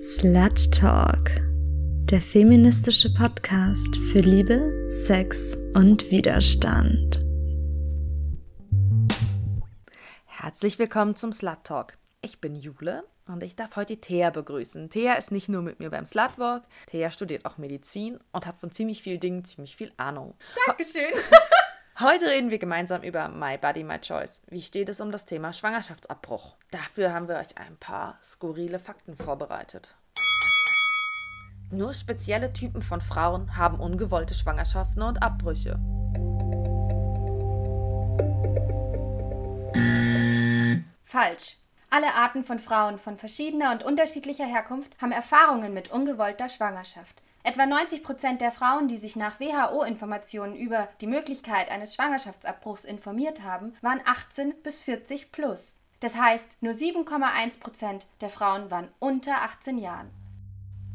Slut Talk, der feministische Podcast für Liebe, Sex und Widerstand. Herzlich willkommen zum Slut Talk. Ich bin Jule und ich darf heute Thea begrüßen. Thea ist nicht nur mit mir beim Slutwalk, Thea studiert auch Medizin und hat von ziemlich vielen Dingen ziemlich viel Ahnung. Dankeschön. Heute reden wir gemeinsam über My Body, My Choice. Wie steht es um das Thema Schwangerschaftsabbruch? Dafür haben wir euch ein paar skurrile Fakten vorbereitet. Nur spezielle Typen von Frauen haben ungewollte Schwangerschaften und Abbrüche. Falsch. Alle Arten von Frauen von verschiedener und unterschiedlicher Herkunft haben Erfahrungen mit ungewollter Schwangerschaft. Etwa 90 Prozent der Frauen, die sich nach WHO-Informationen über die Möglichkeit eines Schwangerschaftsabbruchs informiert haben, waren 18 bis 40 plus. Das heißt, nur 7,1 Prozent der Frauen waren unter 18 Jahren.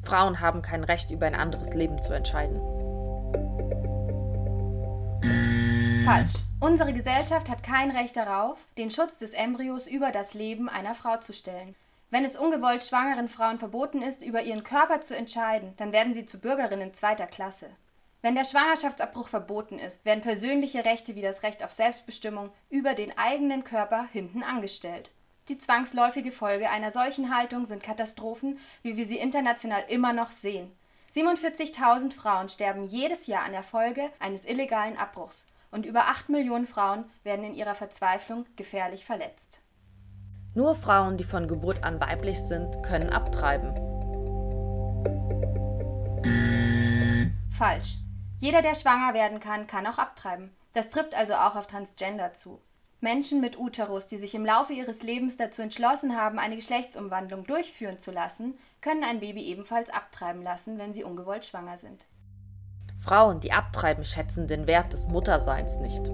Frauen haben kein Recht, über ein anderes Leben zu entscheiden. Falsch. Unsere Gesellschaft hat kein Recht darauf, den Schutz des Embryos über das Leben einer Frau zu stellen. Wenn es ungewollt schwangeren Frauen verboten ist, über ihren Körper zu entscheiden, dann werden sie zu Bürgerinnen zweiter Klasse. Wenn der Schwangerschaftsabbruch verboten ist, werden persönliche Rechte wie das Recht auf Selbstbestimmung über den eigenen Körper hinten angestellt. Die zwangsläufige Folge einer solchen Haltung sind Katastrophen, wie wir sie international immer noch sehen. 47.000 Frauen sterben jedes Jahr an der Folge eines illegalen Abbruchs und über 8 Millionen Frauen werden in ihrer Verzweiflung gefährlich verletzt. Nur Frauen, die von Geburt an weiblich sind, können abtreiben. Falsch. Jeder, der schwanger werden kann, kann auch abtreiben. Das trifft also auch auf Transgender zu. Menschen mit Uterus, die sich im Laufe ihres Lebens dazu entschlossen haben, eine Geschlechtsumwandlung durchführen zu lassen, können ein Baby ebenfalls abtreiben lassen, wenn sie ungewollt schwanger sind. Frauen, die abtreiben, schätzen den Wert des Mutterseins nicht.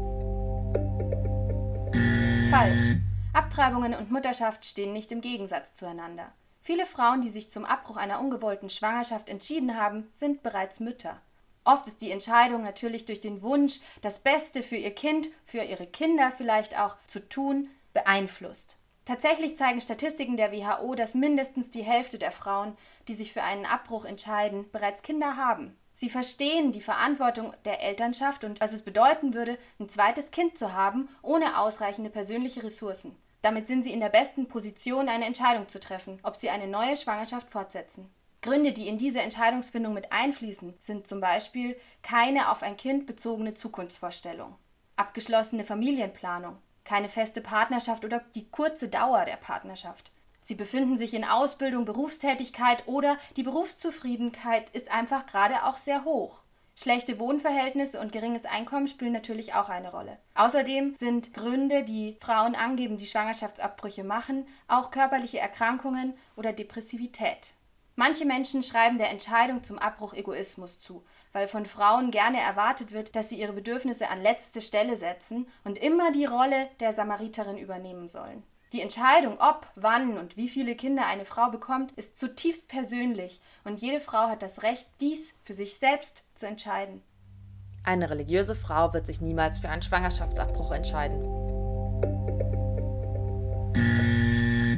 Falsch. Abtreibungen und Mutterschaft stehen nicht im Gegensatz zueinander. Viele Frauen, die sich zum Abbruch einer ungewollten Schwangerschaft entschieden haben, sind bereits Mütter. Oft ist die Entscheidung natürlich durch den Wunsch, das Beste für ihr Kind, für ihre Kinder vielleicht auch zu tun, beeinflusst. Tatsächlich zeigen Statistiken der WHO, dass mindestens die Hälfte der Frauen, die sich für einen Abbruch entscheiden, bereits Kinder haben. Sie verstehen die Verantwortung der Elternschaft und was es bedeuten würde, ein zweites Kind zu haben, ohne ausreichende persönliche Ressourcen. Damit sind sie in der besten Position, eine Entscheidung zu treffen, ob sie eine neue Schwangerschaft fortsetzen. Gründe, die in diese Entscheidungsfindung mit einfließen, sind zum Beispiel keine auf ein Kind bezogene Zukunftsvorstellung, abgeschlossene Familienplanung, keine feste Partnerschaft oder die kurze Dauer der Partnerschaft. Sie befinden sich in Ausbildung, Berufstätigkeit oder die Berufszufriedenheit ist einfach gerade auch sehr hoch. Schlechte Wohnverhältnisse und geringes Einkommen spielen natürlich auch eine Rolle. Außerdem sind Gründe, die Frauen angeben, die Schwangerschaftsabbrüche machen, auch körperliche Erkrankungen oder Depressivität. Manche Menschen schreiben der Entscheidung zum Abbruch Egoismus zu, weil von Frauen gerne erwartet wird, dass sie ihre Bedürfnisse an letzte Stelle setzen und immer die Rolle der Samariterin übernehmen sollen. Die Entscheidung, ob, wann und wie viele Kinder eine Frau bekommt, ist zutiefst persönlich und jede Frau hat das Recht, dies für sich selbst zu entscheiden. Eine religiöse Frau wird sich niemals für einen Schwangerschaftsabbruch entscheiden.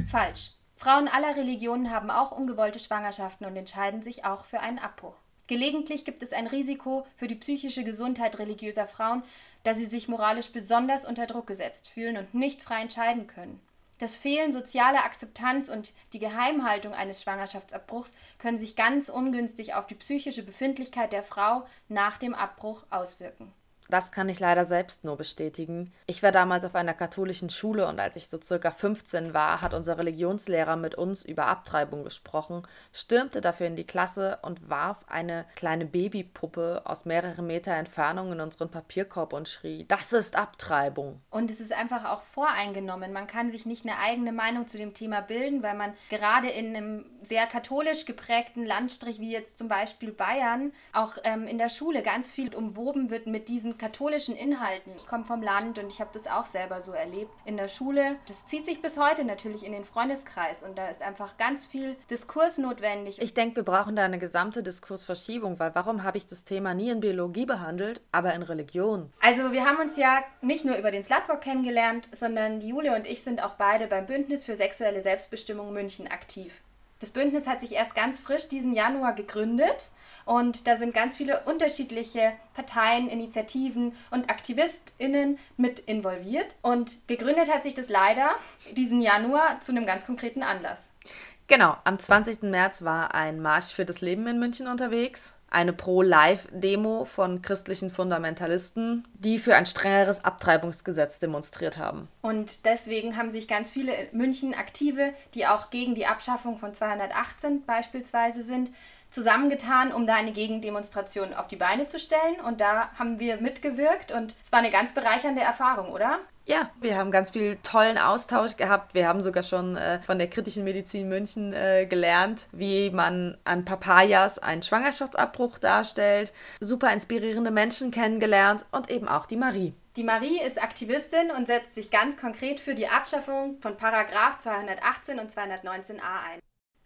Falsch. Frauen aller Religionen haben auch ungewollte Schwangerschaften und entscheiden sich auch für einen Abbruch. Gelegentlich gibt es ein Risiko für die psychische Gesundheit religiöser Frauen, da sie sich moralisch besonders unter Druck gesetzt fühlen und nicht frei entscheiden können. Das Fehlen sozialer Akzeptanz und die Geheimhaltung eines Schwangerschaftsabbruchs können sich ganz ungünstig auf die psychische Befindlichkeit der Frau nach dem Abbruch auswirken. Das kann ich leider selbst nur bestätigen. Ich war damals auf einer katholischen Schule und als ich so circa 15 war, hat unser Religionslehrer mit uns über Abtreibung gesprochen, stürmte dafür in die Klasse und warf eine kleine Babypuppe aus mehreren Meter Entfernung in unseren Papierkorb und schrie: Das ist Abtreibung. Und es ist einfach auch voreingenommen. Man kann sich nicht eine eigene Meinung zu dem Thema bilden, weil man gerade in einem sehr katholisch geprägten Landstrich wie jetzt zum Beispiel Bayern auch ähm, in der Schule ganz viel umwoben wird mit diesen katholischen Inhalten. Ich komme vom Land und ich habe das auch selber so erlebt in der Schule. Das zieht sich bis heute natürlich in den Freundeskreis und da ist einfach ganz viel Diskurs notwendig. Ich denke, wir brauchen da eine gesamte Diskursverschiebung, weil warum habe ich das Thema nie in Biologie behandelt, aber in Religion? Also wir haben uns ja nicht nur über den Slutwalk kennengelernt, sondern Julia und ich sind auch beide beim Bündnis für sexuelle Selbstbestimmung München aktiv. Das Bündnis hat sich erst ganz frisch diesen Januar gegründet und da sind ganz viele unterschiedliche Parteien, Initiativen und AktivistInnen mit involviert. Und gegründet hat sich das leider diesen Januar zu einem ganz konkreten Anlass. Genau, am 20. März war ein Marsch für das Leben in München unterwegs. Eine Pro-Life-Demo von christlichen Fundamentalisten, die für ein strengeres Abtreibungsgesetz demonstriert haben. Und deswegen haben sich ganz viele in München Aktive, die auch gegen die Abschaffung von 218 beispielsweise sind, zusammengetan, um da eine Gegendemonstration auf die Beine zu stellen. Und da haben wir mitgewirkt und es war eine ganz bereichernde Erfahrung, oder? Ja, wir haben ganz viel tollen Austausch gehabt. Wir haben sogar schon äh, von der kritischen Medizin München äh, gelernt, wie man an Papayas einen Schwangerschaftsabbruch darstellt. Super inspirierende Menschen kennengelernt und eben auch die Marie. Die Marie ist Aktivistin und setzt sich ganz konkret für die Abschaffung von Paragraph 218 und 219a ein.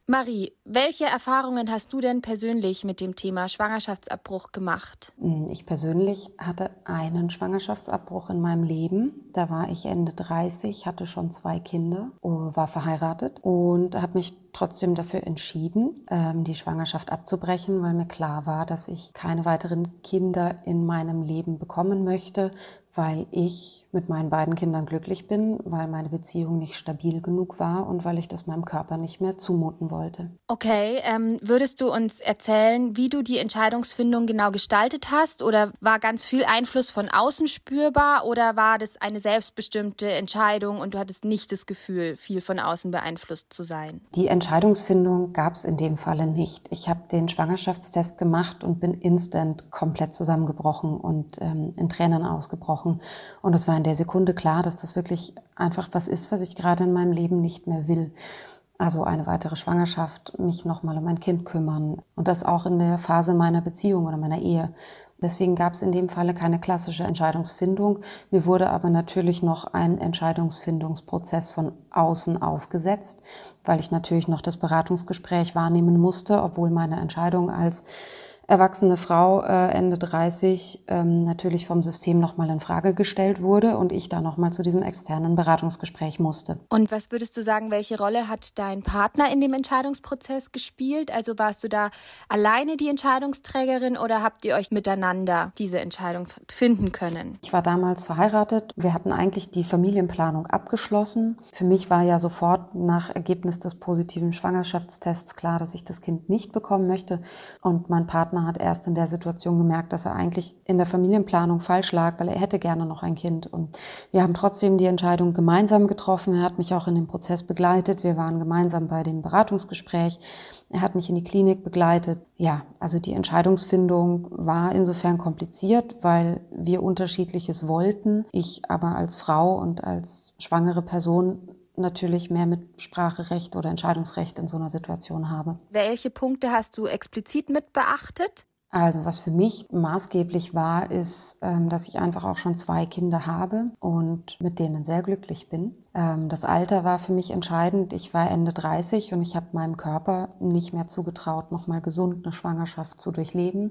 Marie, welche Erfahrungen hast du denn persönlich mit dem Thema Schwangerschaftsabbruch gemacht? Hm, ich persönlich hatte einen Schwangerschaftsabbruch in meinem Leben. Da war ich Ende 30, hatte schon zwei Kinder, oh, war verheiratet und habe mich trotzdem dafür entschieden, ähm, die Schwangerschaft abzubrechen, weil mir klar war, dass ich keine weiteren Kinder in meinem Leben bekommen möchte, weil ich mit meinen beiden Kindern glücklich bin, weil meine Beziehung nicht stabil genug war und weil ich das meinem Körper nicht mehr zumuten wollte. Okay, ähm, würdest du uns erzählen, wie du die Entscheidungsfindung genau gestaltet hast? Oder war ganz viel Einfluss von außen spürbar oder war das eine selbstbestimmte Entscheidung und du hattest nicht das Gefühl, viel von außen beeinflusst zu sein? Die Entscheidungsfindung gab es in dem Falle nicht. Ich habe den Schwangerschaftstest gemacht und bin instant komplett zusammengebrochen und ähm, in Tränen ausgebrochen gesprochen. Und es war in der Sekunde klar, dass das wirklich einfach was ist, was ich gerade in meinem Leben nicht mehr will. Also eine weitere Schwangerschaft, mich nochmal um ein Kind kümmern. Und das auch in der Phase meiner Beziehung oder meiner Ehe. Deswegen gab es in dem Falle keine klassische Entscheidungsfindung. Mir wurde aber natürlich noch ein Entscheidungsfindungsprozess von außen aufgesetzt, weil ich natürlich noch das Beratungsgespräch wahrnehmen musste, obwohl meine Entscheidung als erwachsene Frau, äh, Ende 30, ähm, natürlich vom System nochmal in Frage gestellt wurde und ich da nochmal zu diesem externen Beratungsgespräch musste. Und was würdest du sagen, welche Rolle hat dein Partner in dem Entscheidungsprozess gespielt? Also warst du da alleine die Entscheidungsträgerin oder habt ihr euch miteinander diese Entscheidung finden können? Ich war damals verheiratet. Wir hatten eigentlich die Familienplanung abgeschlossen. Für mich war ja sofort nach Ergebnis des positiven Schwangerschaftstests klar, dass ich das Kind nicht bekommen möchte. Und mein Partner Partner hat erst in der Situation gemerkt, dass er eigentlich in der Familienplanung falsch lag, weil er hätte gerne noch ein Kind. Und wir haben trotzdem die Entscheidung gemeinsam getroffen. Er hat mich auch in dem Prozess begleitet. Wir waren gemeinsam bei dem Beratungsgespräch. Er hat mich in die Klinik begleitet. Ja, also die Entscheidungsfindung war insofern kompliziert, weil wir unterschiedliches wollten. Ich aber als Frau und als schwangere Person natürlich mehr mit Spracherecht oder Entscheidungsrecht in so einer Situation habe. Welche Punkte hast du explizit mit beachtet? Also was für mich maßgeblich war, ist, ähm, dass ich einfach auch schon zwei Kinder habe und mit denen sehr glücklich bin. Ähm, das Alter war für mich entscheidend. Ich war Ende 30 und ich habe meinem Körper nicht mehr zugetraut, nochmal gesund eine Schwangerschaft zu durchleben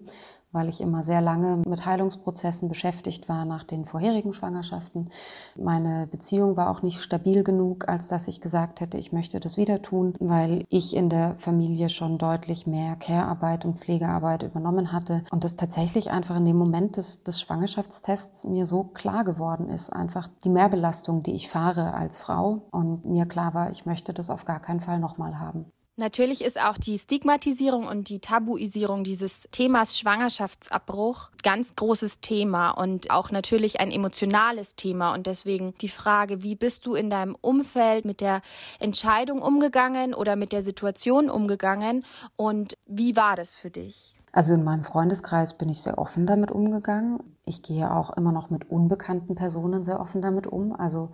weil ich immer sehr lange mit Heilungsprozessen beschäftigt war nach den vorherigen Schwangerschaften. Meine Beziehung war auch nicht stabil genug, als dass ich gesagt hätte, ich möchte das wieder tun, weil ich in der Familie schon deutlich mehr Care-Arbeit und Pflegearbeit übernommen hatte und das tatsächlich einfach in dem Moment des, des Schwangerschaftstests mir so klar geworden ist, einfach die Mehrbelastung, die ich fahre als Frau und mir klar war, ich möchte das auf gar keinen Fall nochmal haben. Natürlich ist auch die Stigmatisierung und die Tabuisierung dieses Themas Schwangerschaftsabbruch ganz großes Thema und auch natürlich ein emotionales Thema. Und deswegen die Frage, wie bist du in deinem Umfeld mit der Entscheidung umgegangen oder mit der Situation umgegangen und wie war das für dich? Also in meinem Freundeskreis bin ich sehr offen damit umgegangen. Ich gehe auch immer noch mit unbekannten Personen sehr offen damit um. Also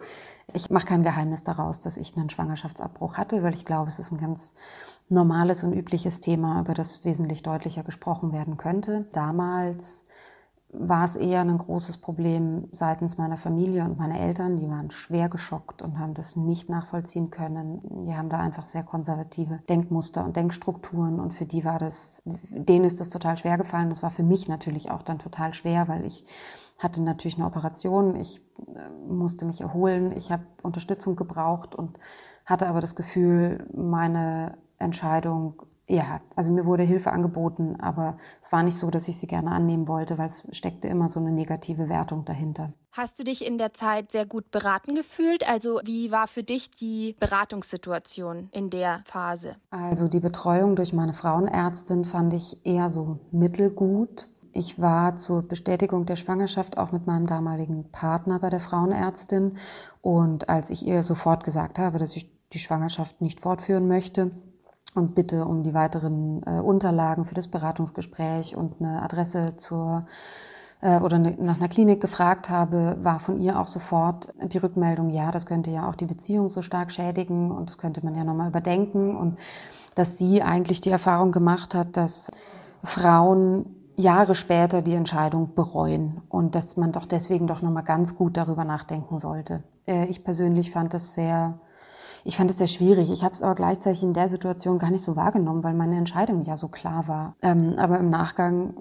ich mache kein Geheimnis daraus, dass ich einen Schwangerschaftsabbruch hatte, weil ich glaube, es ist ein ganz normales und übliches Thema, über das wesentlich deutlicher gesprochen werden könnte. Damals war es eher ein großes Problem seitens meiner Familie und meiner Eltern. Die waren schwer geschockt und haben das nicht nachvollziehen können. Die haben da einfach sehr konservative Denkmuster und Denkstrukturen und für die war das, denen ist das total schwer gefallen. Das war für mich natürlich auch dann total schwer, weil ich hatte natürlich eine Operation, ich äh, musste mich erholen, ich habe Unterstützung gebraucht und hatte aber das Gefühl, meine Entscheidung ja, also mir wurde Hilfe angeboten, aber es war nicht so, dass ich sie gerne annehmen wollte, weil es steckte immer so eine negative Wertung dahinter. Hast du dich in der Zeit sehr gut beraten gefühlt? Also wie war für dich die Beratungssituation in der Phase? Also die Betreuung durch meine Frauenärztin fand ich eher so mittelgut. Ich war zur Bestätigung der Schwangerschaft auch mit meinem damaligen Partner bei der Frauenärztin. Und als ich ihr sofort gesagt habe, dass ich die Schwangerschaft nicht fortführen möchte, und bitte um die weiteren äh, Unterlagen für das Beratungsgespräch und eine Adresse zur äh, oder ne, nach einer Klinik gefragt habe, war von ihr auch sofort die Rückmeldung, ja, das könnte ja auch die Beziehung so stark schädigen und das könnte man ja nochmal überdenken und dass sie eigentlich die Erfahrung gemacht hat, dass Frauen Jahre später die Entscheidung bereuen und dass man doch deswegen doch nochmal ganz gut darüber nachdenken sollte. Äh, ich persönlich fand das sehr ich fand es sehr schwierig. Ich habe es aber gleichzeitig in der Situation gar nicht so wahrgenommen, weil meine Entscheidung ja so klar war. Ähm, aber im Nachgang,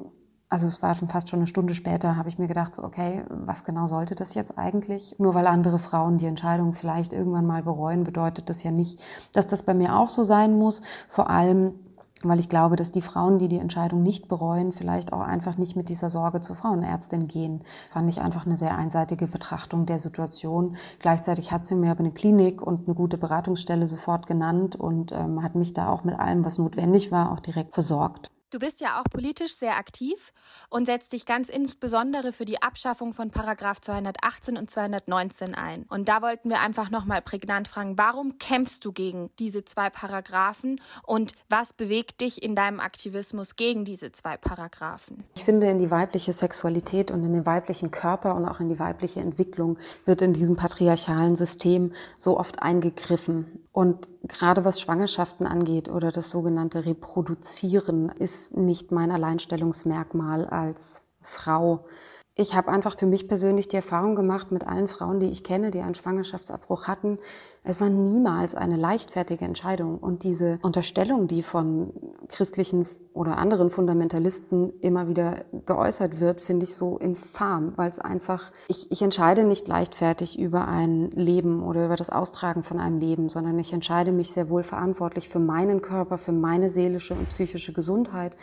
also es war schon fast schon eine Stunde später, habe ich mir gedacht, so, okay, was genau sollte das jetzt eigentlich? Nur weil andere Frauen die Entscheidung vielleicht irgendwann mal bereuen, bedeutet das ja nicht, dass das bei mir auch so sein muss. Vor allem weil ich glaube, dass die Frauen, die die Entscheidung nicht bereuen, vielleicht auch einfach nicht mit dieser Sorge zur Frauenärztin gehen. Fand ich einfach eine sehr einseitige Betrachtung der Situation. Gleichzeitig hat sie mir aber eine Klinik und eine gute Beratungsstelle sofort genannt und ähm, hat mich da auch mit allem, was notwendig war, auch direkt versorgt. Du bist ja auch politisch sehr aktiv und setzt dich ganz insbesondere für die Abschaffung von Paragraph 218 und 219 ein. Und da wollten wir einfach nochmal prägnant fragen, warum kämpfst du gegen diese zwei Paragraphen und was bewegt dich in deinem Aktivismus gegen diese zwei Paragraphen? Ich finde, in die weibliche Sexualität und in den weiblichen Körper und auch in die weibliche Entwicklung wird in diesem patriarchalen System so oft eingegriffen. Und gerade was Schwangerschaften angeht oder das sogenannte Reproduzieren ist nicht mein Alleinstellungsmerkmal als Frau. Ich habe einfach für mich persönlich die Erfahrung gemacht mit allen Frauen, die ich kenne, die einen Schwangerschaftsabbruch hatten, es war niemals eine leichtfertige Entscheidung. Und diese Unterstellung, die von christlichen oder anderen Fundamentalisten immer wieder geäußert wird, finde ich so infam, weil es einfach, ich, ich entscheide nicht leichtfertig über ein Leben oder über das Austragen von einem Leben, sondern ich entscheide mich sehr wohl verantwortlich für meinen Körper, für meine seelische und psychische Gesundheit,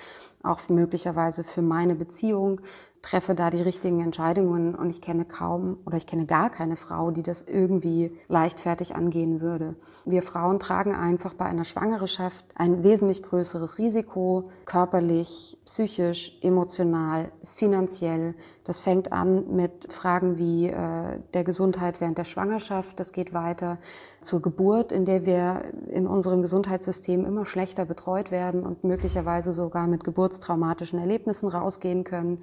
auch möglicherweise für meine Beziehung, treffe da die richtigen Entscheidungen und ich kenne kaum oder ich kenne gar keine Frau, die das irgendwie leichtfertig angehen würde. Wir Frauen tragen einfach bei einer Schwangerschaft ein wesentlich größeres Risiko, körperlich, psychisch, emotional, finanziell. Das fängt an mit Fragen wie äh, der Gesundheit während der Schwangerschaft. Das geht weiter zur Geburt, in der wir in unserem Gesundheitssystem immer schlechter betreut werden und möglicherweise sogar mit geburtstraumatischen Erlebnissen rausgehen können.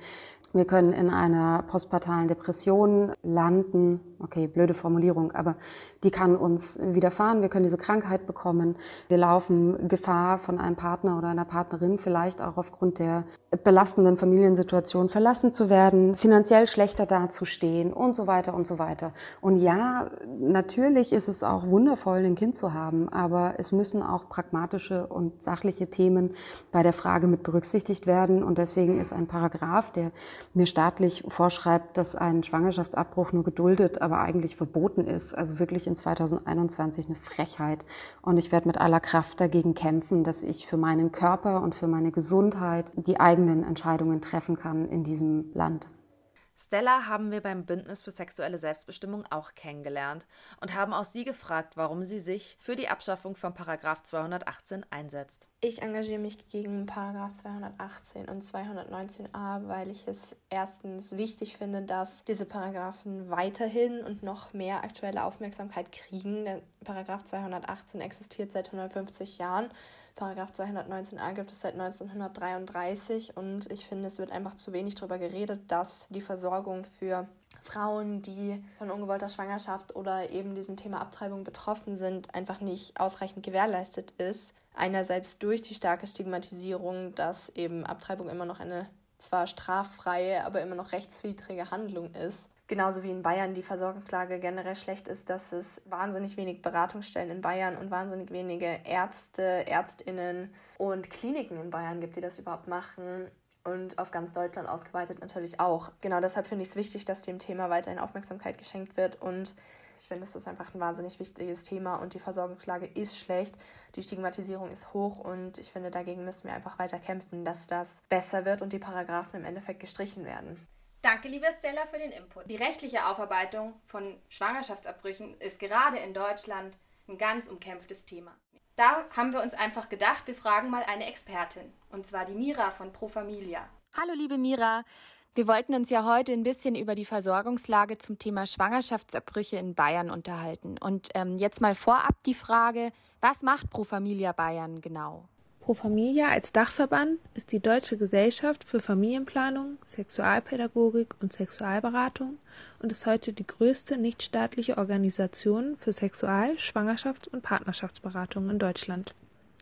Wir können in einer postpartalen Depression landen. Okay, blöde Formulierung, aber die kann uns widerfahren. Wir können diese Krankheit bekommen. Wir laufen Gefahr, von einem Partner oder einer Partnerin vielleicht auch aufgrund der belastenden Familiensituation verlassen zu werden, finanziell schlechter dazustehen und so weiter und so weiter. Und ja, natürlich ist es auch wundervoll, ein Kind zu haben, aber es müssen auch pragmatische und sachliche Themen bei der Frage mit berücksichtigt werden. Und deswegen ist ein Paragraph, der mir staatlich vorschreibt, dass ein Schwangerschaftsabbruch nur geduldet, aber eigentlich verboten ist, also wirklich in 2021 eine Frechheit. Und ich werde mit aller Kraft dagegen kämpfen, dass ich für meinen Körper und für meine Gesundheit die eigenen Entscheidungen treffen kann in diesem Land. Stella haben wir beim Bündnis für sexuelle Selbstbestimmung auch kennengelernt und haben auch sie gefragt, warum sie sich für die Abschaffung von Paragraph 218 einsetzt. Ich engagiere mich gegen Paragraph 218 und 219a, weil ich es erstens wichtig finde, dass diese Paragraphen weiterhin und noch mehr aktuelle Aufmerksamkeit kriegen. Denn Paragraph 218 existiert seit 150 Jahren Paragraph 219a gibt es seit 1933 und ich finde, es wird einfach zu wenig darüber geredet, dass die Versorgung für Frauen, die von ungewollter Schwangerschaft oder eben diesem Thema Abtreibung betroffen sind, einfach nicht ausreichend gewährleistet ist. Einerseits durch die starke Stigmatisierung, dass eben Abtreibung immer noch eine zwar straffreie, aber immer noch rechtswidrige Handlung ist genauso wie in Bayern die Versorgungslage generell schlecht ist, dass es wahnsinnig wenig Beratungsstellen in Bayern und wahnsinnig wenige Ärzte, Ärztinnen und Kliniken in Bayern gibt, die das überhaupt machen. und auf ganz Deutschland ausgeweitet natürlich auch. Genau deshalb finde ich es wichtig, dass dem Thema weiterhin Aufmerksamkeit geschenkt wird und ich finde, es ist einfach ein wahnsinnig wichtiges Thema und die Versorgungslage ist schlecht. Die Stigmatisierung ist hoch und ich finde, dagegen müssen wir einfach weiter kämpfen, dass das besser wird und die Paragraphen im Endeffekt gestrichen werden. Danke, liebe Stella, für den Input. Die rechtliche Aufarbeitung von Schwangerschaftsabbrüchen ist gerade in Deutschland ein ganz umkämpftes Thema. Da haben wir uns einfach gedacht, wir fragen mal eine Expertin, und zwar die Mira von Pro Familia. Hallo, liebe Mira. Wir wollten uns ja heute ein bisschen über die Versorgungslage zum Thema Schwangerschaftsabbrüche in Bayern unterhalten. Und ähm, jetzt mal vorab die Frage, was macht Pro Familia Bayern genau? Pro Familia als Dachverband ist die Deutsche Gesellschaft für Familienplanung, Sexualpädagogik und Sexualberatung und ist heute die größte nichtstaatliche Organisation für Sexual-, Schwangerschafts- und Partnerschaftsberatung in Deutschland.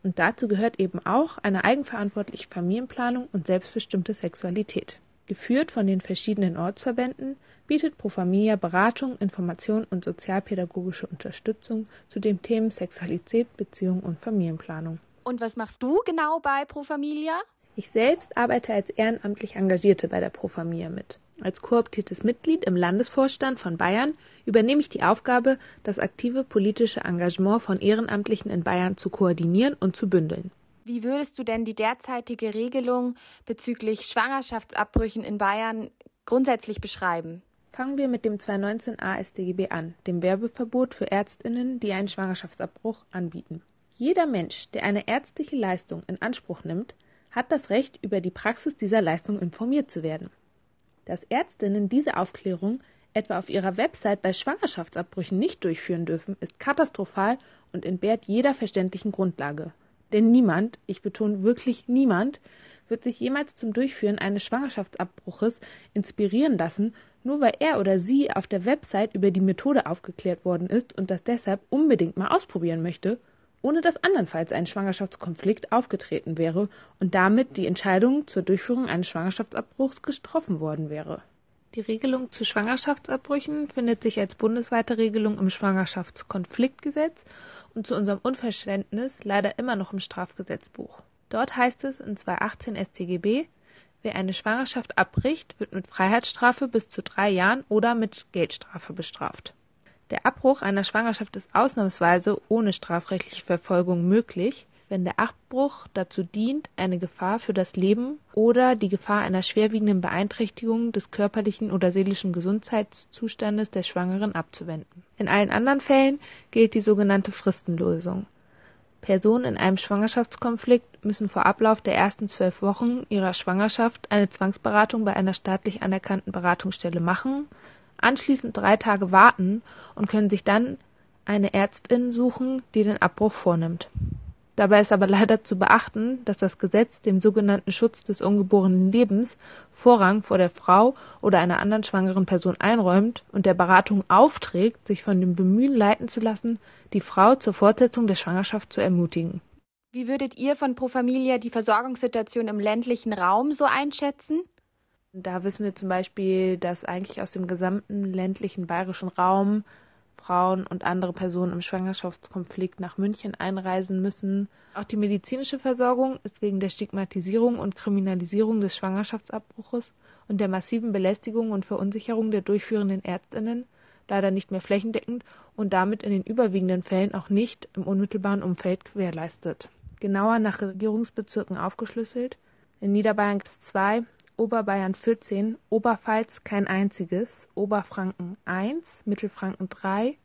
Und dazu gehört eben auch eine eigenverantwortliche Familienplanung und selbstbestimmte Sexualität. Geführt von den verschiedenen Ortsverbänden bietet Pro Familia Beratung, Information und sozialpädagogische Unterstützung zu den Themen Sexualität, Beziehung und Familienplanung. Und was machst du genau bei Pro Familia? Ich selbst arbeite als ehrenamtlich Engagierte bei der Pro Familia mit. Als kooptiertes Mitglied im Landesvorstand von Bayern übernehme ich die Aufgabe, das aktive politische Engagement von Ehrenamtlichen in Bayern zu koordinieren und zu bündeln. Wie würdest du denn die derzeitige Regelung bezüglich Schwangerschaftsabbrüchen in Bayern grundsätzlich beschreiben? Fangen wir mit dem 219a StGB an, dem Werbeverbot für Ärztinnen, die einen Schwangerschaftsabbruch anbieten. Jeder Mensch, der eine ärztliche Leistung in Anspruch nimmt, hat das Recht, über die Praxis dieser Leistung informiert zu werden. Dass Ärztinnen diese Aufklärung etwa auf ihrer Website bei Schwangerschaftsabbrüchen nicht durchführen dürfen, ist katastrophal und entbehrt jeder verständlichen Grundlage. Denn niemand, ich betone wirklich niemand, wird sich jemals zum Durchführen eines Schwangerschaftsabbruches inspirieren lassen, nur weil er oder sie auf der Website über die Methode aufgeklärt worden ist und das deshalb unbedingt mal ausprobieren möchte, ohne dass andernfalls ein Schwangerschaftskonflikt aufgetreten wäre und damit die Entscheidung zur Durchführung eines Schwangerschaftsabbruchs getroffen worden wäre. Die Regelung zu Schwangerschaftsabbrüchen findet sich als bundesweite Regelung im Schwangerschaftskonfliktgesetz und zu unserem Unverständnis leider immer noch im Strafgesetzbuch. Dort heißt es in 218 StGB, wer eine Schwangerschaft abbricht, wird mit Freiheitsstrafe bis zu drei Jahren oder mit Geldstrafe bestraft. Der Abbruch einer Schwangerschaft ist ausnahmsweise ohne strafrechtliche Verfolgung möglich, wenn der Abbruch dazu dient, eine Gefahr für das Leben oder die Gefahr einer schwerwiegenden Beeinträchtigung des körperlichen oder seelischen Gesundheitszustandes der Schwangeren abzuwenden. In allen anderen Fällen gilt die sogenannte Fristenlösung. Personen in einem Schwangerschaftskonflikt müssen vor Ablauf der ersten zwölf Wochen ihrer Schwangerschaft eine Zwangsberatung bei einer staatlich anerkannten Beratungsstelle machen, anschließend drei Tage warten und können sich dann eine Ärztin suchen, die den Abbruch vornimmt Dabei ist aber leider zu beachten, dass das Gesetz dem sogenannten Schutz des ungeborenen Lebens Vorrang vor der Frau oder einer anderen schwangeren Person einräumt und der Beratung aufträgt, sich von dem Bemühen leiten zu lassen, die Frau zur Fortsetzung der Schwangerschaft zu ermutigen. Wie würdet ihr von Pro Familia die Versorgungssituation im ländlichen Raum so einschätzen? Da wissen wir zum Beispiel, dass eigentlich aus dem gesamten ländlichen bayerischen Raum Frauen und andere Personen im Schwangerschaftskonflikt nach München einreisen müssen. Auch die medizinische Versorgung ist wegen der Stigmatisierung und Kriminalisierung des Schwangerschaftsabbruches und der massiven Belästigung und Verunsicherung der durchführenden Ärztinnen leider nicht mehr flächendeckend und damit in den überwiegenden Fällen auch nicht im unmittelbaren Umfeld gewährleistet. Genauer nach Regierungsbezirken aufgeschlüsselt. In Niederbayern gibt es zwei, Oberbayern 14, Oberpfalz kein einziges, Oberfranken 1, Mittelfranken 3,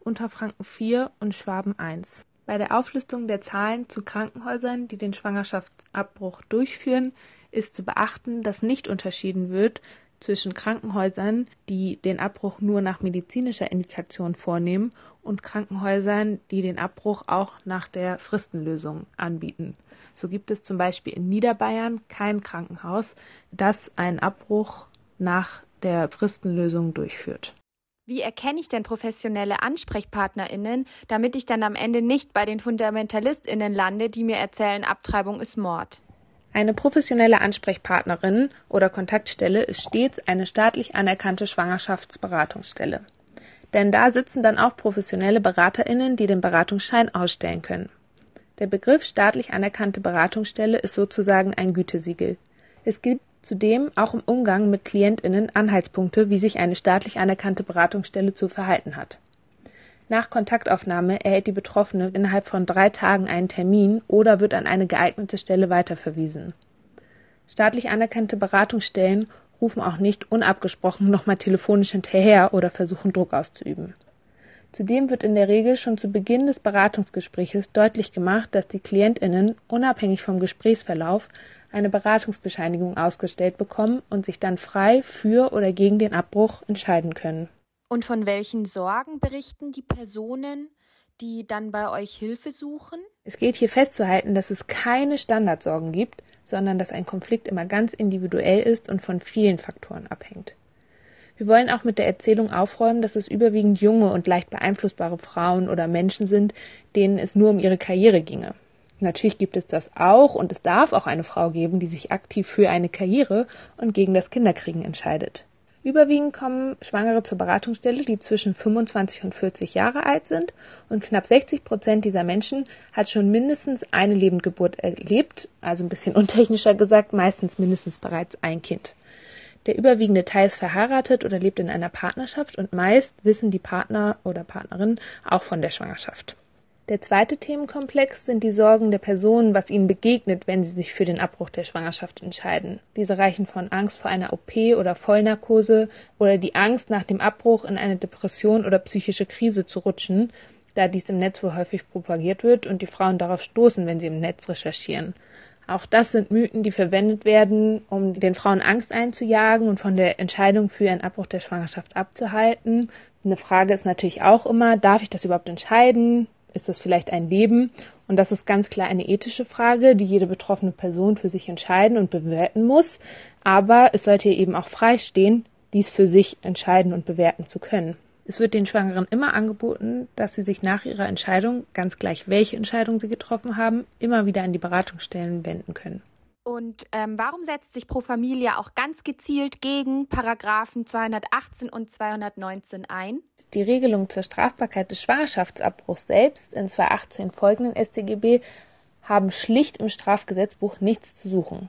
Unterfranken 4 und Schwaben 1. Bei der Auflistung der Zahlen zu Krankenhäusern, die den Schwangerschaftsabbruch durchführen, ist zu beachten, dass nicht unterschieden wird zwischen Krankenhäusern, die den Abbruch nur nach medizinischer Indikation vornehmen, und Krankenhäusern, die den Abbruch auch nach der Fristenlösung anbieten. So gibt es zum Beispiel in Niederbayern kein Krankenhaus, das einen Abbruch nach der Fristenlösung durchführt. Wie erkenne ich denn professionelle AnsprechpartnerInnen, damit ich dann am Ende nicht bei den FundamentalistInnen lande, die mir erzählen, Abtreibung ist Mord? Eine professionelle Ansprechpartnerin oder Kontaktstelle ist stets eine staatlich anerkannte Schwangerschaftsberatungsstelle. Denn da sitzen dann auch professionelle BeraterInnen, die den Beratungsschein ausstellen können. Der Begriff staatlich anerkannte Beratungsstelle ist sozusagen ein Gütesiegel. Es gibt Zudem auch im Umgang mit KlientInnen Anhaltspunkte, wie sich eine staatlich anerkannte Beratungsstelle zu verhalten hat. Nach Kontaktaufnahme erhält die Betroffene innerhalb von drei Tagen einen Termin oder wird an eine geeignete Stelle weiterverwiesen. Staatlich anerkannte Beratungsstellen rufen auch nicht unabgesprochen nochmal telefonisch hinterher oder versuchen Druck auszuüben. Zudem wird in der Regel schon zu Beginn des Beratungsgespräches deutlich gemacht, dass die KlientInnen unabhängig vom Gesprächsverlauf eine Beratungsbescheinigung ausgestellt bekommen und sich dann frei für oder gegen den Abbruch entscheiden können. Und von welchen Sorgen berichten die Personen, die dann bei euch Hilfe suchen? Es gilt hier festzuhalten, dass es keine Standardsorgen gibt, sondern dass ein Konflikt immer ganz individuell ist und von vielen Faktoren abhängt. Wir wollen auch mit der Erzählung aufräumen, dass es überwiegend junge und leicht beeinflussbare Frauen oder Menschen sind, denen es nur um ihre Karriere ginge. Natürlich gibt es das auch und es darf auch eine Frau geben, die sich aktiv für eine Karriere und gegen das Kinderkriegen entscheidet. Überwiegend kommen Schwangere zur Beratungsstelle, die zwischen 25 und 40 Jahre alt sind und knapp 60 Prozent dieser Menschen hat schon mindestens eine Lebendgeburt erlebt, also ein bisschen untechnischer gesagt, meistens mindestens bereits ein Kind. Der überwiegende Teil ist verheiratet oder lebt in einer Partnerschaft und meist wissen die Partner oder Partnerin auch von der Schwangerschaft. Der zweite Themenkomplex sind die Sorgen der Personen, was ihnen begegnet, wenn sie sich für den Abbruch der Schwangerschaft entscheiden. Diese reichen von Angst vor einer OP oder Vollnarkose oder die Angst, nach dem Abbruch in eine Depression oder psychische Krise zu rutschen, da dies im Netz wohl häufig propagiert wird und die Frauen darauf stoßen, wenn sie im Netz recherchieren. Auch das sind Mythen, die verwendet werden, um den Frauen Angst einzujagen und von der Entscheidung für einen Abbruch der Schwangerschaft abzuhalten. Eine Frage ist natürlich auch immer, darf ich das überhaupt entscheiden? Ist das vielleicht ein Leben? Und das ist ganz klar eine ethische Frage, die jede betroffene Person für sich entscheiden und bewerten muss. Aber es sollte eben auch freistehen, dies für sich entscheiden und bewerten zu können. Es wird den Schwangeren immer angeboten, dass sie sich nach ihrer Entscheidung, ganz gleich welche Entscheidung sie getroffen haben, immer wieder an die Beratungsstellen wenden können. Und ähm, warum setzt sich Pro Familia auch ganz gezielt gegen Paragraphen 218 und 219 ein? Die Regelung zur Strafbarkeit des Schwangerschaftsabbruchs selbst in 218 folgenden StGB haben schlicht im Strafgesetzbuch nichts zu suchen.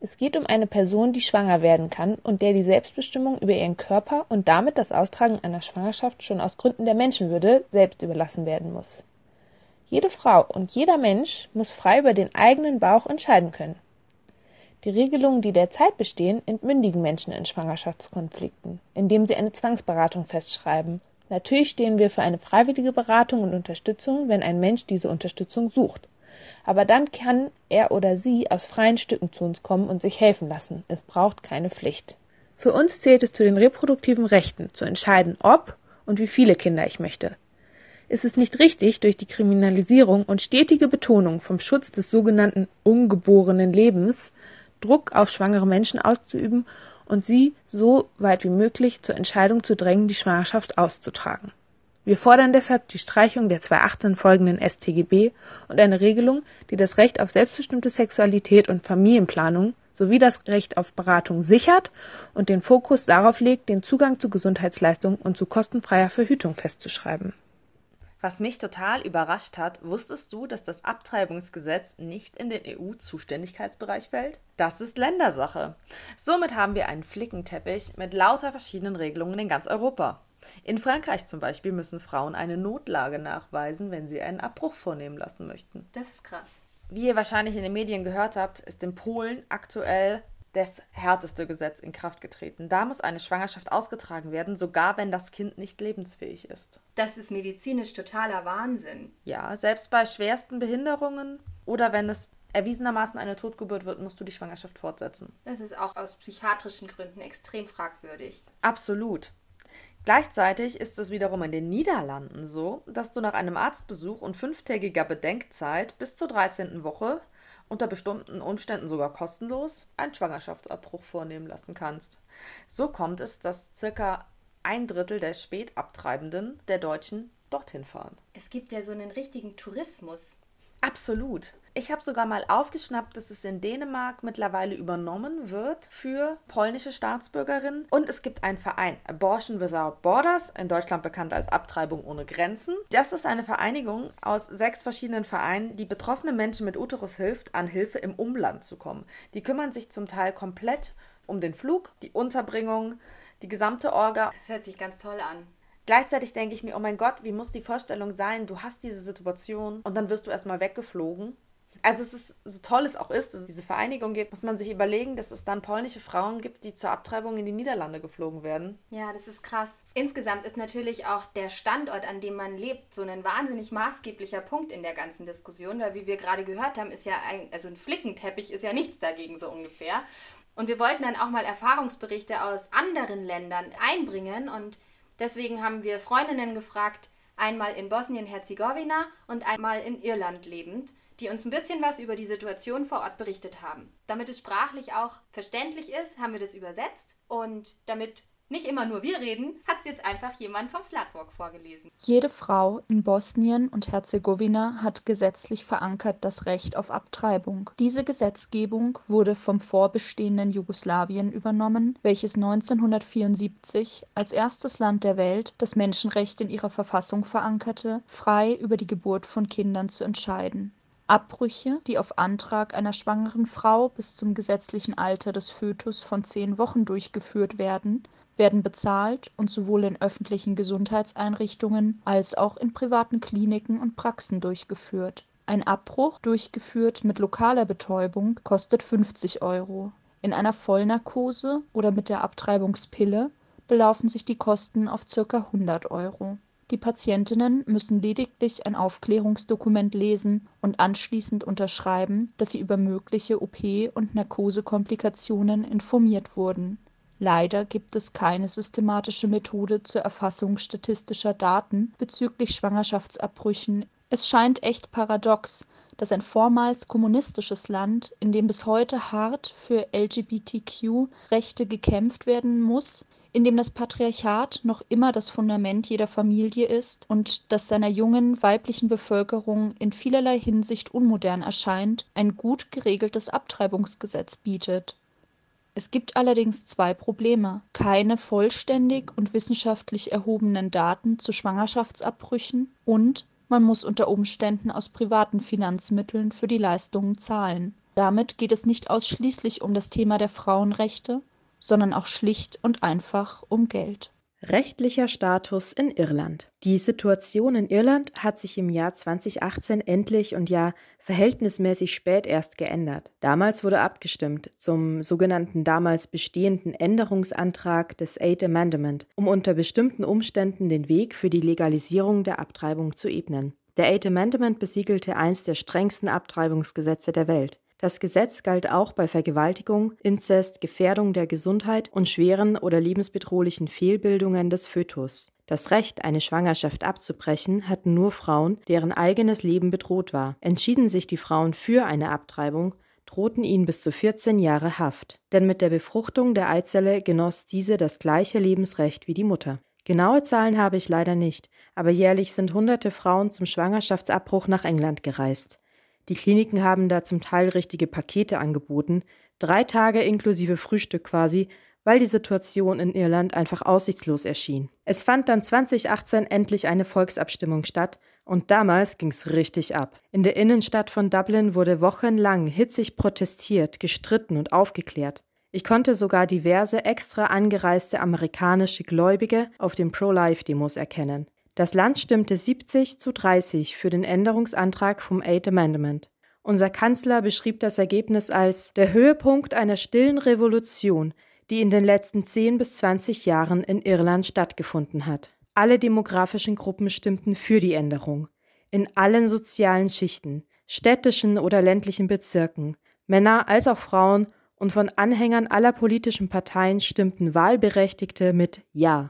Es geht um eine Person, die schwanger werden kann und der die Selbstbestimmung über ihren Körper und damit das Austragen einer Schwangerschaft schon aus Gründen der Menschenwürde selbst überlassen werden muss. Jede Frau und jeder Mensch muss frei über den eigenen Bauch entscheiden können. Die Regelungen, die derzeit bestehen, entmündigen Menschen in Schwangerschaftskonflikten, indem sie eine Zwangsberatung festschreiben. Natürlich stehen wir für eine freiwillige Beratung und Unterstützung, wenn ein Mensch diese Unterstützung sucht. Aber dann kann er oder sie aus freien Stücken zu uns kommen und sich helfen lassen. Es braucht keine Pflicht. Für uns zählt es zu den reproduktiven Rechten, zu entscheiden, ob und wie viele Kinder ich möchte ist es nicht richtig, durch die Kriminalisierung und stetige Betonung vom Schutz des sogenannten ungeborenen Lebens Druck auf schwangere Menschen auszuüben und sie so weit wie möglich zur Entscheidung zu drängen, die Schwangerschaft auszutragen. Wir fordern deshalb die Streichung der 218 folgenden StGB und eine Regelung, die das Recht auf selbstbestimmte Sexualität und Familienplanung sowie das Recht auf Beratung sichert und den Fokus darauf legt, den Zugang zu Gesundheitsleistungen und zu kostenfreier Verhütung festzuschreiben. Was mich total überrascht hat, wusstest du, dass das Abtreibungsgesetz nicht in den EU-Zuständigkeitsbereich fällt? Das ist Ländersache. Somit haben wir einen Flickenteppich mit lauter verschiedenen Regelungen in ganz Europa. In Frankreich zum Beispiel müssen Frauen eine Notlage nachweisen, wenn sie einen Abbruch vornehmen lassen möchten. Das ist krass. Wie ihr wahrscheinlich in den Medien gehört habt, ist in Polen aktuell das härteste Gesetz in Kraft getreten. Da muss eine Schwangerschaft ausgetragen werden, sogar wenn das Kind nicht lebensfähig ist. Das ist medizinisch totaler Wahnsinn. Ja, selbst bei schwersten Behinderungen oder wenn es erwiesenermaßen eine Totgeburt wird, musst du die Schwangerschaft fortsetzen. Das ist auch aus psychiatrischen Gründen extrem fragwürdig. Absolut. Gleichzeitig ist es wiederum in den Niederlanden so, dass du nach einem Arztbesuch und fünftägiger Bedenkzeit bis zur 13. Woche unter bestimmten Umständen sogar kostenlos einen Schwangerschaftsabbruch vornehmen lassen kannst. So kommt es, dass circa ein Drittel der Spätabtreibenden der Deutschen dorthin fahren. Es gibt ja so einen richtigen Tourismus. Absolut. Ich habe sogar mal aufgeschnappt, dass es in Dänemark mittlerweile übernommen wird für polnische Staatsbürgerinnen. Und es gibt einen Verein, Abortion Without Borders, in Deutschland bekannt als Abtreibung ohne Grenzen. Das ist eine Vereinigung aus sechs verschiedenen Vereinen, die betroffene Menschen mit Uterus hilft, an Hilfe im Umland zu kommen. Die kümmern sich zum Teil komplett um den Flug, die Unterbringung, die gesamte Orga. Das hört sich ganz toll an. Gleichzeitig denke ich mir, oh mein Gott, wie muss die Vorstellung sein, du hast diese Situation und dann wirst du erstmal weggeflogen also es ist, so toll es auch ist, dass es diese Vereinigung gibt, muss man sich überlegen, dass es dann polnische Frauen gibt, die zur Abtreibung in die Niederlande geflogen werden. Ja, das ist krass. Insgesamt ist natürlich auch der Standort, an dem man lebt, so ein wahnsinnig maßgeblicher Punkt in der ganzen Diskussion, weil wie wir gerade gehört haben, ist ja ein, also ein Flickenteppich ist ja nichts dagegen so ungefähr. Und wir wollten dann auch mal Erfahrungsberichte aus anderen Ländern einbringen und deswegen haben wir Freundinnen gefragt, einmal in Bosnien-Herzegowina und einmal in Irland lebend die uns ein bisschen was über die Situation vor Ort berichtet haben. Damit es sprachlich auch verständlich ist, haben wir das übersetzt und damit nicht immer nur wir reden, hat es jetzt einfach jemand vom Slutwalk vorgelesen. Jede Frau in Bosnien und Herzegowina hat gesetzlich verankert das Recht auf Abtreibung. Diese Gesetzgebung wurde vom vorbestehenden Jugoslawien übernommen, welches 1974 als erstes Land der Welt das Menschenrecht in ihrer Verfassung verankerte, frei über die Geburt von Kindern zu entscheiden. Abbrüche, die auf Antrag einer schwangeren Frau bis zum gesetzlichen Alter des Fötus von zehn Wochen durchgeführt werden, werden bezahlt und sowohl in öffentlichen Gesundheitseinrichtungen als auch in privaten Kliniken und Praxen durchgeführt. Ein Abbruch, durchgeführt mit lokaler Betäubung, kostet 50 Euro. In einer Vollnarkose oder mit der Abtreibungspille belaufen sich die Kosten auf ca. 100 Euro die Patientinnen müssen lediglich ein Aufklärungsdokument lesen und anschließend unterschreiben, dass sie über mögliche OP und Narkosekomplikationen informiert wurden. Leider gibt es keine systematische Methode zur Erfassung statistischer Daten bezüglich Schwangerschaftsabbrüchen. Es scheint echt paradox, dass ein vormals kommunistisches Land, in dem bis heute hart für LGBTQ-Rechte gekämpft werden muss, in dem das Patriarchat noch immer das Fundament jeder Familie ist und das seiner jungen weiblichen Bevölkerung in vielerlei Hinsicht unmodern erscheint, ein gut geregeltes Abtreibungsgesetz bietet. Es gibt allerdings zwei Probleme. Keine vollständig und wissenschaftlich erhobenen Daten zu Schwangerschaftsabbrüchen und man muss unter Umständen aus privaten Finanzmitteln für die Leistungen zahlen. Damit geht es nicht ausschließlich um das Thema der Frauenrechte, sondern auch schlicht und einfach um Geld. Rechtlicher Status in Irland. Die Situation in Irland hat sich im Jahr 2018 endlich und ja verhältnismäßig spät erst geändert. Damals wurde abgestimmt zum sogenannten damals bestehenden Änderungsantrag des Eighth Amendment, um unter bestimmten Umständen den Weg für die Legalisierung der Abtreibung zu ebnen. Der Eighth Amendment besiegelte eins der strengsten Abtreibungsgesetze der Welt. Das Gesetz galt auch bei Vergewaltigung, Inzest, Gefährdung der Gesundheit und schweren oder lebensbedrohlichen Fehlbildungen des Fötus. Das Recht, eine Schwangerschaft abzubrechen, hatten nur Frauen, deren eigenes Leben bedroht war. Entschieden sich die Frauen für eine Abtreibung, drohten ihnen bis zu 14 Jahre Haft. Denn mit der Befruchtung der Eizelle genoss diese das gleiche Lebensrecht wie die Mutter. Genaue Zahlen habe ich leider nicht, aber jährlich sind hunderte Frauen zum Schwangerschaftsabbruch nach England gereist. Die Kliniken haben da zum Teil richtige Pakete angeboten, drei Tage inklusive Frühstück quasi, weil die Situation in Irland einfach aussichtslos erschien. Es fand dann 2018 endlich eine Volksabstimmung statt und damals ging's richtig ab. In der Innenstadt von Dublin wurde wochenlang hitzig protestiert, gestritten und aufgeklärt. Ich konnte sogar diverse extra angereiste amerikanische Gläubige auf den Pro-Life-Demos erkennen. Das Land stimmte 70 zu 30 für den Änderungsantrag vom Eighth Amendment. Unser Kanzler beschrieb das Ergebnis als der Höhepunkt einer stillen Revolution, die in den letzten 10 bis 20 Jahren in Irland stattgefunden hat. Alle demografischen Gruppen stimmten für die Änderung. In allen sozialen Schichten, städtischen oder ländlichen Bezirken, Männer als auch Frauen und von Anhängern aller politischen Parteien stimmten Wahlberechtigte mit Ja.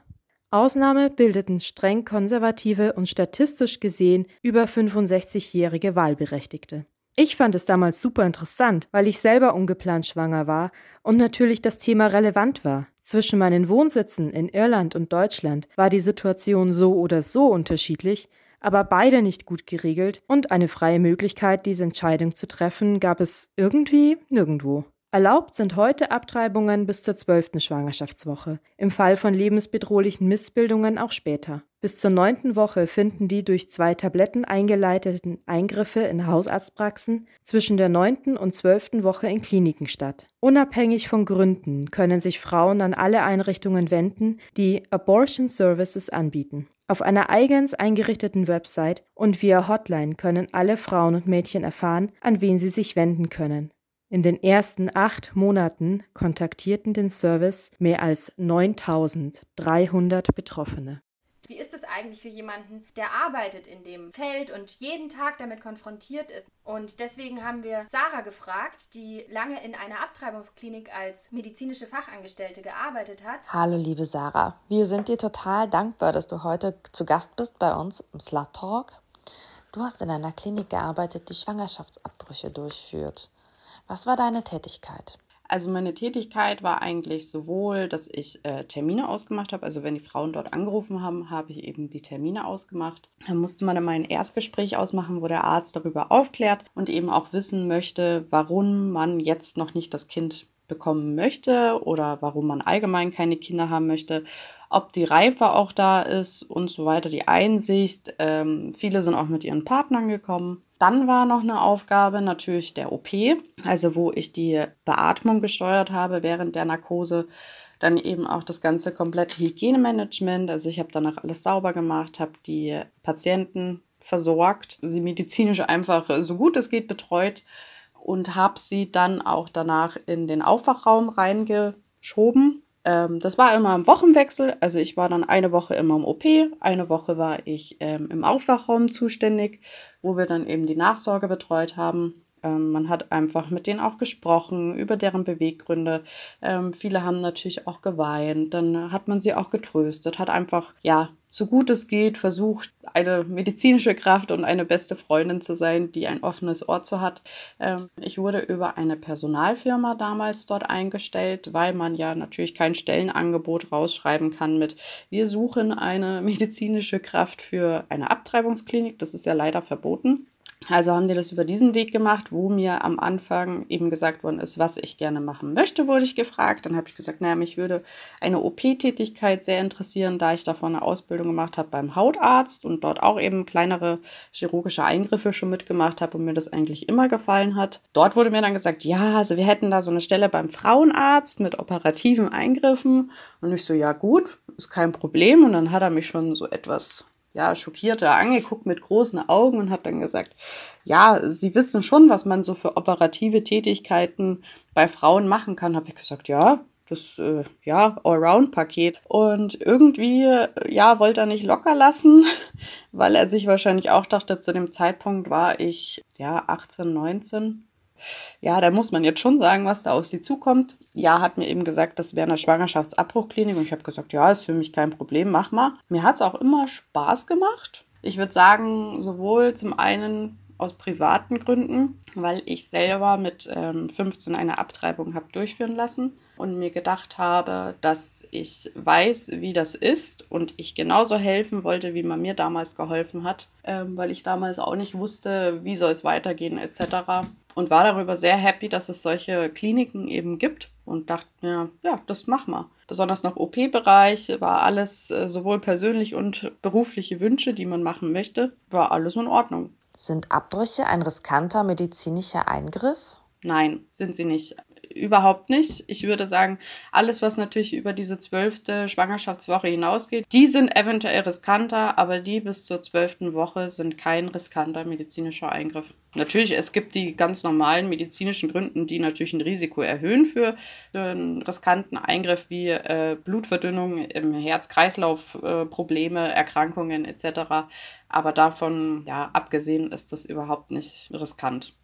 Ausnahme bildeten streng konservative und statistisch gesehen über 65-jährige Wahlberechtigte. Ich fand es damals super interessant, weil ich selber ungeplant schwanger war und natürlich das Thema relevant war. Zwischen meinen Wohnsitzen in Irland und Deutschland war die Situation so oder so unterschiedlich, aber beide nicht gut geregelt und eine freie Möglichkeit, diese Entscheidung zu treffen, gab es irgendwie nirgendwo. Erlaubt sind heute Abtreibungen bis zur zwölften Schwangerschaftswoche, im Fall von lebensbedrohlichen Missbildungen auch später. Bis zur neunten Woche finden die durch zwei Tabletten eingeleiteten Eingriffe in Hausarztpraxen, zwischen der neunten und zwölften Woche in Kliniken statt. Unabhängig von Gründen können sich Frauen an alle Einrichtungen wenden, die Abortion Services anbieten. Auf einer eigens eingerichteten Website und via Hotline können alle Frauen und Mädchen erfahren, an wen sie sich wenden können. In den ersten acht Monaten kontaktierten den Service mehr als 9300 Betroffene. Wie ist es eigentlich für jemanden, der arbeitet in dem Feld und jeden Tag damit konfrontiert ist? Und deswegen haben wir Sarah gefragt, die lange in einer Abtreibungsklinik als medizinische Fachangestellte gearbeitet hat. Hallo liebe Sarah, wir sind dir total dankbar, dass du heute zu Gast bist bei uns im Slut Talk. Du hast in einer Klinik gearbeitet, die Schwangerschaftsabbrüche durchführt. Was war deine Tätigkeit? Also meine Tätigkeit war eigentlich sowohl, dass ich äh, Termine ausgemacht habe, also wenn die Frauen dort angerufen haben, habe ich eben die Termine ausgemacht. Dann musste man immer ein Erstgespräch ausmachen, wo der Arzt darüber aufklärt und eben auch wissen möchte, warum man jetzt noch nicht das Kind bekommen möchte oder warum man allgemein keine Kinder haben möchte, ob die Reife auch da ist und so weiter, die Einsicht. Ähm, viele sind auch mit ihren Partnern gekommen. Dann war noch eine Aufgabe natürlich der OP, also wo ich die Beatmung gesteuert habe während der Narkose. Dann eben auch das ganze komplette Hygienemanagement. Also ich habe danach alles sauber gemacht, habe die Patienten versorgt, sie medizinisch einfach so gut es geht betreut und habe sie dann auch danach in den Aufwachraum reingeschoben. Ähm, das war immer im Wochenwechsel. Also ich war dann eine Woche immer im OP, eine Woche war ich ähm, im Aufwachraum zuständig, wo wir dann eben die Nachsorge betreut haben. Ähm, man hat einfach mit denen auch gesprochen über deren Beweggründe. Ähm, viele haben natürlich auch geweint. Dann hat man sie auch getröstet, hat einfach, ja, so gut es geht, versucht, eine medizinische Kraft und eine beste Freundin zu sein, die ein offenes Ohr zu hat. Ähm, ich wurde über eine Personalfirma damals dort eingestellt, weil man ja natürlich kein Stellenangebot rausschreiben kann mit, wir suchen eine medizinische Kraft für eine Abtreibungsklinik. Das ist ja leider verboten. Also haben die das über diesen Weg gemacht, wo mir am Anfang eben gesagt worden ist, was ich gerne machen möchte, wurde ich gefragt. Dann habe ich gesagt, naja, mich würde eine OP-Tätigkeit sehr interessieren, da ich davon eine Ausbildung gemacht habe beim Hautarzt und dort auch eben kleinere chirurgische Eingriffe schon mitgemacht habe und mir das eigentlich immer gefallen hat. Dort wurde mir dann gesagt, ja, also wir hätten da so eine Stelle beim Frauenarzt mit operativen Eingriffen. Und ich so, ja gut, ist kein Problem. Und dann hat er mich schon so etwas ja, schockierter angeguckt mit großen Augen und hat dann gesagt, ja, Sie wissen schon, was man so für operative Tätigkeiten bei Frauen machen kann. Habe ich gesagt, ja, das äh, ja Allround-Paket. Und irgendwie, ja, wollte er nicht locker lassen, weil er sich wahrscheinlich auch dachte, zu dem Zeitpunkt war ich ja 18, 19 ja, da muss man jetzt schon sagen, was da auf sie zukommt. Ja, hat mir eben gesagt, das wäre eine Schwangerschaftsabbruchklinik und ich habe gesagt, ja, ist für mich kein Problem, mach mal. Mir hat es auch immer Spaß gemacht. Ich würde sagen, sowohl zum einen aus privaten Gründen, weil ich selber mit ähm, 15 eine Abtreibung habe durchführen lassen und mir gedacht habe, dass ich weiß, wie das ist und ich genauso helfen wollte, wie man mir damals geholfen hat, ähm, weil ich damals auch nicht wusste, wie soll es weitergehen etc und war darüber sehr happy, dass es solche Kliniken eben gibt und dachte mir, ja, das machen wir. Besonders noch OP-Bereich war alles äh, sowohl persönlich und berufliche Wünsche, die man machen möchte, war alles in Ordnung. Sind Abbrüche ein riskanter medizinischer Eingriff? Nein, sind sie nicht überhaupt nicht. Ich würde sagen, alles, was natürlich über diese zwölfte Schwangerschaftswoche hinausgeht, die sind eventuell riskanter, aber die bis zur zwölften Woche sind kein riskanter medizinischer Eingriff. Natürlich, es gibt die ganz normalen medizinischen Gründe, die natürlich ein Risiko erhöhen für einen riskanten Eingriff wie äh, Blutverdünnung im Herz-Kreislauf-Probleme, äh, Erkrankungen etc. Aber davon ja, abgesehen ist das überhaupt nicht riskant.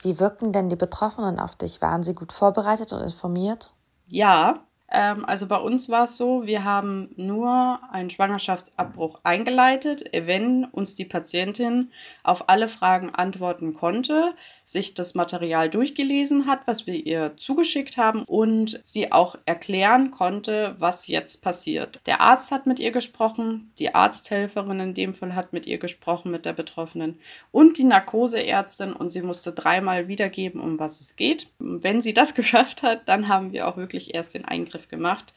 Wie wirken denn die Betroffenen auf dich? Waren sie gut vorbereitet und informiert? Ja, Ähm, also bei uns war es so, wir haben nur einen Schwangerschaftsabbruch eingeleitet, wenn uns die Patientin auf alle Fragen antworten konnte, sich das Material durchgelesen hat, was wir ihr zugeschickt haben und sie auch erklären konnte, was jetzt passiert. Der Arzt hat mit ihr gesprochen, die Arzthelferin in dem Fall hat mit ihr gesprochen, mit der Betroffenen und die Narkoseärztin und sie musste dreimal wiedergeben, um was es geht. Wenn sie das geschafft hat, dann haben wir auch wirklich erst den Eingriff Gemacht.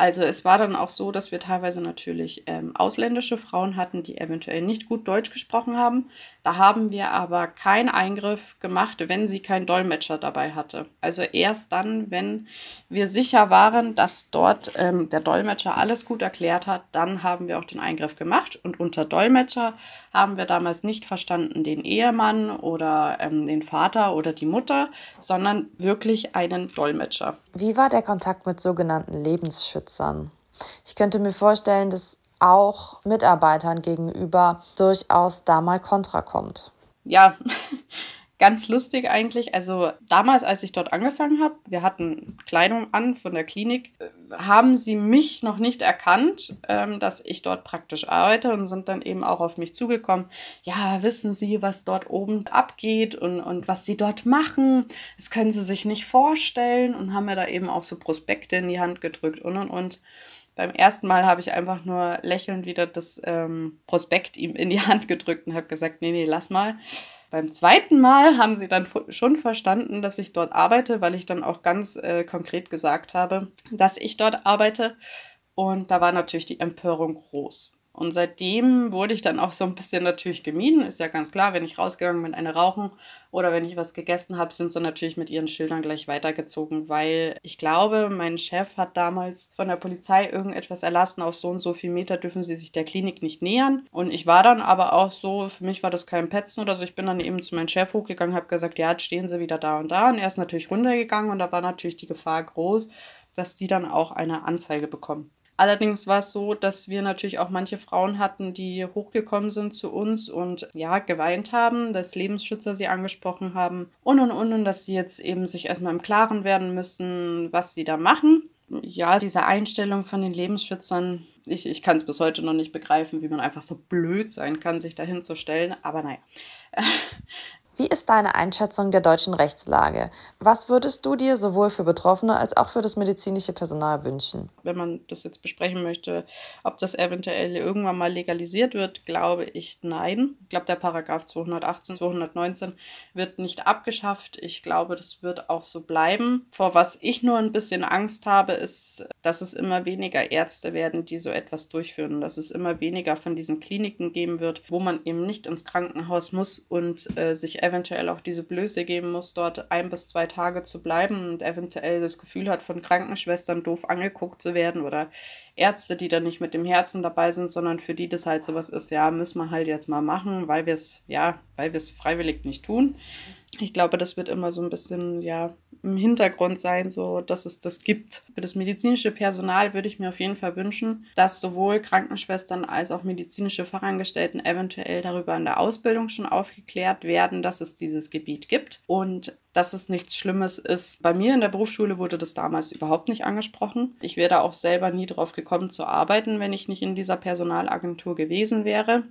Also es war dann auch so, dass wir teilweise natürlich ähm, ausländische Frauen hatten, die eventuell nicht gut Deutsch gesprochen haben. Da haben wir aber keinen Eingriff gemacht, wenn sie keinen Dolmetscher dabei hatte. Also erst dann, wenn wir sicher waren, dass dort ähm, der Dolmetscher alles gut erklärt hat, dann haben wir auch den Eingriff gemacht. Und unter Dolmetscher haben wir damals nicht verstanden den Ehemann oder ähm, den Vater oder die Mutter, sondern wirklich einen Dolmetscher. Wie war der Kontakt mit sogenannten Lebensschützern? Ich könnte mir vorstellen, dass auch Mitarbeitern gegenüber durchaus da mal Kontra kommt. Ja, ganz lustig eigentlich. Also damals, als ich dort angefangen habe, wir hatten Kleidung an von der Klinik, haben sie mich noch nicht erkannt, ähm, dass ich dort praktisch arbeite und sind dann eben auch auf mich zugekommen. Ja, wissen Sie, was dort oben abgeht und, und was Sie dort machen? Das können Sie sich nicht vorstellen und haben mir da eben auch so Prospekte in die Hand gedrückt und und und. Beim ersten Mal habe ich einfach nur lächelnd wieder das ähm, Prospekt ihm in die Hand gedrückt und habe gesagt, nee, nee, lass mal. Beim zweiten Mal haben sie dann schon verstanden, dass ich dort arbeite, weil ich dann auch ganz äh, konkret gesagt habe, dass ich dort arbeite. Und da war natürlich die Empörung groß. Und seitdem wurde ich dann auch so ein bisschen natürlich gemieden. Ist ja ganz klar, wenn ich rausgegangen bin, eine rauchen oder wenn ich was gegessen habe, sind sie natürlich mit ihren Schildern gleich weitergezogen, weil ich glaube, mein Chef hat damals von der Polizei irgendetwas erlassen, auf so und so viel Meter dürfen sie sich der Klinik nicht nähern. Und ich war dann aber auch so, für mich war das kein Petzen oder so. Ich bin dann eben zu meinem Chef hochgegangen, habe gesagt, ja, jetzt stehen sie wieder da und da. Und er ist natürlich runtergegangen und da war natürlich die Gefahr groß, dass die dann auch eine Anzeige bekommen. Allerdings war es so, dass wir natürlich auch manche Frauen hatten, die hochgekommen sind zu uns und ja, geweint haben, dass Lebensschützer sie angesprochen haben und und und und dass sie jetzt eben sich erstmal im Klaren werden müssen, was sie da machen. Ja, diese Einstellung von den Lebensschützern, ich, ich kann es bis heute noch nicht begreifen, wie man einfach so blöd sein kann, sich dahin zu stellen. Aber naja, wie ist deine Einschätzung der deutschen Rechtslage? Was würdest du dir sowohl für Betroffene als auch für das medizinische Personal wünschen? Wenn man das jetzt besprechen möchte, ob das eventuell irgendwann mal legalisiert wird, glaube ich nein. Ich glaube, der Paragraph 218, 219 wird nicht abgeschafft. Ich glaube, das wird auch so bleiben. Vor was ich nur ein bisschen Angst habe, ist, dass es immer weniger Ärzte werden, die so etwas durchführen. Dass es immer weniger von diesen Kliniken geben wird, wo man eben nicht ins Krankenhaus muss und äh, sich eventuell auch diese Blöße geben muss, dort ein bis zwei Tage zu bleiben und eventuell das Gefühl hat, von Krankenschwestern doof angeguckt zu werden oder Ärzte, die dann nicht mit dem Herzen dabei sind, sondern für die das halt sowas ist, ja, müssen wir halt jetzt mal machen, weil wir es, ja, weil wir es freiwillig nicht tun. Ich glaube, das wird immer so ein bisschen, ja, im Hintergrund sein, so dass es das gibt. Für das medizinische Personal würde ich mir auf jeden Fall wünschen, dass sowohl Krankenschwestern als auch medizinische Fachangestellten eventuell darüber in der Ausbildung schon aufgeklärt werden, dass es dieses Gebiet gibt und dass es nichts Schlimmes ist. Bei mir in der Berufsschule wurde das damals überhaupt nicht angesprochen. Ich wäre da auch selber nie drauf gekommen zu arbeiten, wenn ich nicht in dieser Personalagentur gewesen wäre.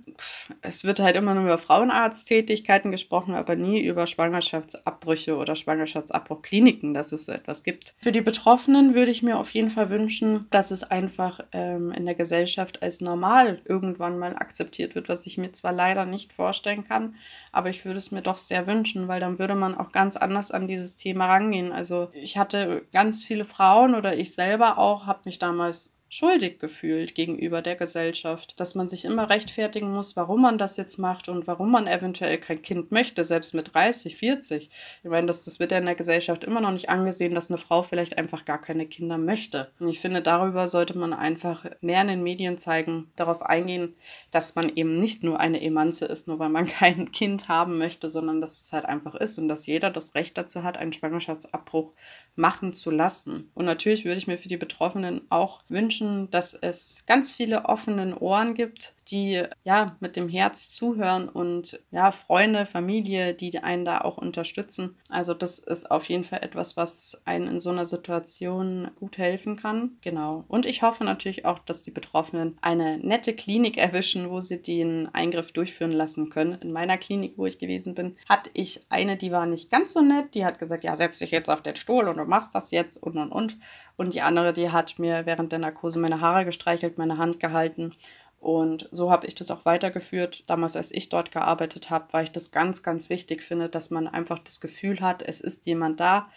Es wird halt immer nur über Frauenarzttätigkeiten gesprochen, aber nie über Schwangerschaftsabbrüche oder Schwangerschaftsabbruchkliniken, dass es so etwas gibt. Für die Betroffenen würde ich mir auf jeden Fall wünschen, dass es einfach ähm, in der Gesellschaft als normal irgendwann mal akzeptiert wird, was ich mir zwar leider nicht vorstellen kann, aber ich würde es mir doch sehr wünschen, weil dann würde man auch ganz anders an dieses Thema rangehen. Also ich hatte ganz viele Frauen oder ich selber auch, habe mich damals schuldig gefühlt gegenüber der Gesellschaft, dass man sich immer rechtfertigen muss, warum man das jetzt macht und warum man eventuell kein Kind möchte, selbst mit 30, 40. Ich meine, das, das wird ja in der Gesellschaft immer noch nicht angesehen, dass eine Frau vielleicht einfach gar keine Kinder möchte. Und ich finde, darüber sollte man einfach mehr in den Medien zeigen, darauf eingehen, dass man eben nicht nur eine Emanze ist, nur weil man kein Kind haben möchte, sondern dass es halt einfach ist und dass jeder das Recht dazu hat, einen Schwangerschaftsabbruch machen zu lassen. Und natürlich würde ich mir für die Betroffenen auch wünschen, dass es ganz viele offenen Ohren gibt, die ja mit dem Herz zuhören und ja, Freunde, Familie, die einen da auch unterstützen. Also das ist auf jeden Fall etwas, was einen in so einer Situation gut helfen kann. Genau. Und ich hoffe natürlich auch, dass die Betroffenen eine nette Klinik erwischen, wo sie den Eingriff durchführen lassen können. In meiner Klinik, wo ich gewesen bin, hatte ich eine, die war nicht ganz so nett. Die hat gesagt, ja, setz dich jetzt auf den Stuhl und du machst das jetzt und und und. Und die andere, die hat mir während der Narkose meine Haare gestreichelt, meine Hand gehalten und so habe ich das auch weitergeführt. Damals, als ich dort gearbeitet habe, weil ich das ganz, ganz wichtig finde, dass man einfach das Gefühl hat, es ist jemand da,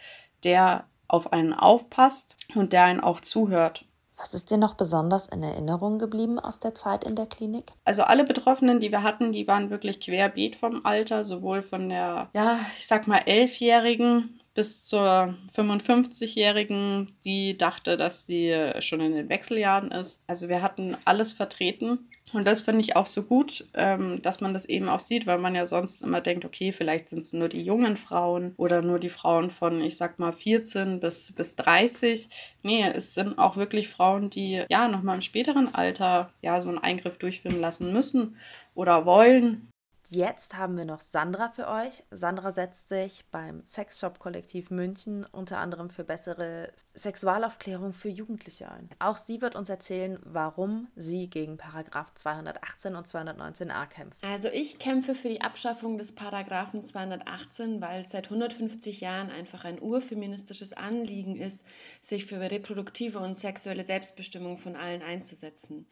der auf einen aufpasst und der einen auch zuhört. Was ist dir noch besonders in Erinnerung geblieben aus der Zeit in der Klinik? Also alle Betroffenen, die wir hatten, die waren wirklich querbeet vom Alter, sowohl von der, ja, ich sag mal, Elfjährigen bis zur 55-Jährigen, die dachte, dass sie schon in den Wechseljahren ist. Also wir hatten alles vertreten. Und das finde ich auch so gut, ähm, dass man das eben auch sieht, weil man ja sonst immer denkt, okay, vielleicht sind es nur die jungen Frauen oder nur die Frauen von, ich sag mal, 14 bis, bis 30. Nee, es sind auch wirklich Frauen, die ja nochmal im späteren Alter ja so einen Eingriff durchführen lassen müssen oder wollen Jetzt haben wir noch Sandra für euch. Sandra setzt sich beim Sexshop-Kollektiv München unter anderem für bessere Sexualaufklärung für Jugendliche ein. Auch sie wird uns erzählen, warum sie gegen Paragraph 218 und 219a kämpft. Also ich kämpfe für die Abschaffung des Paragraphen 218, weil es seit 150 Jahren einfach ein urfeministisches Anliegen ist, sich für reproduktive und sexuelle Selbstbestimmung von allen einzusetzen.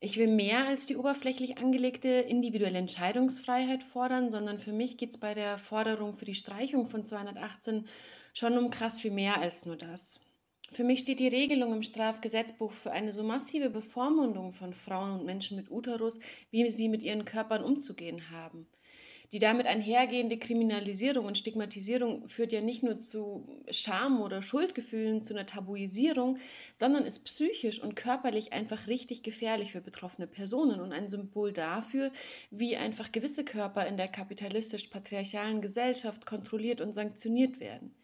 Ich will mehr als die oberflächlich angelegte individuelle Entscheidungsfreiheit fordern, sondern für mich geht es bei der Forderung für die Streichung von 218 schon um krass viel mehr als nur das. Für mich steht die Regelung im Strafgesetzbuch für eine so massive Bevormundung von Frauen und Menschen mit Uterus, wie sie mit ihren Körpern umzugehen haben. Die damit einhergehende Kriminalisierung und Stigmatisierung führt ja nicht nur zu Scham oder Schuldgefühlen, zu einer Tabuisierung, sondern ist psychisch und körperlich einfach richtig gefährlich für betroffene Personen und ein Symbol dafür, wie einfach gewisse Körper in der kapitalistisch-patriarchalen Gesellschaft kontrolliert und sanktioniert werden.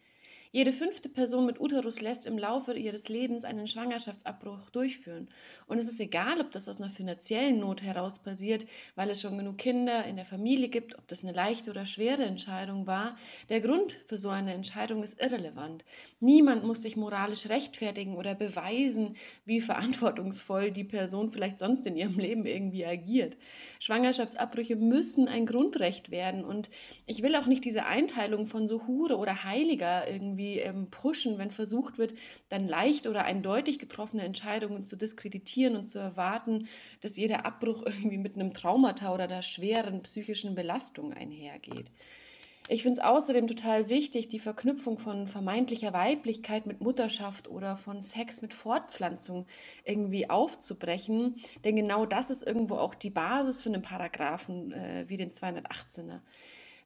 Jede fünfte Person mit Uterus lässt im Laufe ihres Lebens einen Schwangerschaftsabbruch durchführen. Und es ist egal, ob das aus einer finanziellen Not heraus passiert, weil es schon genug Kinder in der Familie gibt, ob das eine leichte oder schwere Entscheidung war. Der Grund für so eine Entscheidung ist irrelevant. Niemand muss sich moralisch rechtfertigen oder beweisen, wie verantwortungsvoll die Person vielleicht sonst in ihrem Leben irgendwie agiert. Schwangerschaftsabbrüche müssen ein Grundrecht werden. Und ich will auch nicht diese Einteilung von so Hure oder Heiliger irgendwie irgendwie ähm, pushen, wenn versucht wird, dann leicht oder eindeutig getroffene Entscheidungen zu diskreditieren und zu erwarten, dass jeder Abbruch irgendwie mit einem Traumata oder einer schweren psychischen Belastung einhergeht. Ich finde es außerdem total wichtig, die Verknüpfung von vermeintlicher Weiblichkeit mit Mutterschaft oder von Sex mit Fortpflanzung irgendwie aufzubrechen. Denn genau das ist irgendwo auch die Basis für einen Paragraphen äh, wie den 218er.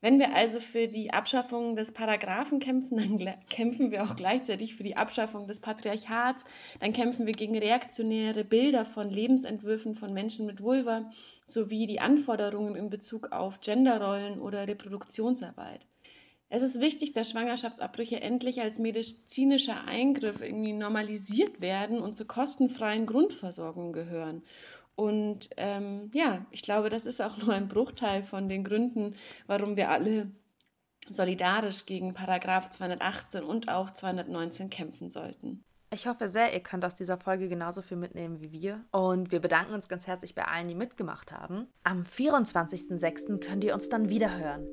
Wenn wir also für die Abschaffung des Paragraphen kämpfen, dann kämpfen wir auch gleichzeitig für die Abschaffung des Patriarchats, dann kämpfen wir gegen reaktionäre Bilder von Lebensentwürfen von Menschen mit Vulva sowie die Anforderungen in Bezug auf Genderrollen oder Reproduktionsarbeit. Es ist wichtig, dass Schwangerschaftsabbrüche endlich als medizinischer Eingriff irgendwie normalisiert werden und zur kostenfreien Grundversorgung gehören. Und ähm, ja, ich glaube, das ist auch nur ein Bruchteil von den Gründen, warum wir alle solidarisch gegen Paragraph 218 und auch 219 kämpfen sollten. Ich hoffe sehr, ihr könnt aus dieser Folge genauso viel mitnehmen wie wir. Und wir bedanken uns ganz herzlich bei allen, die mitgemacht haben. Am 24.06. könnt ihr uns dann wieder hören.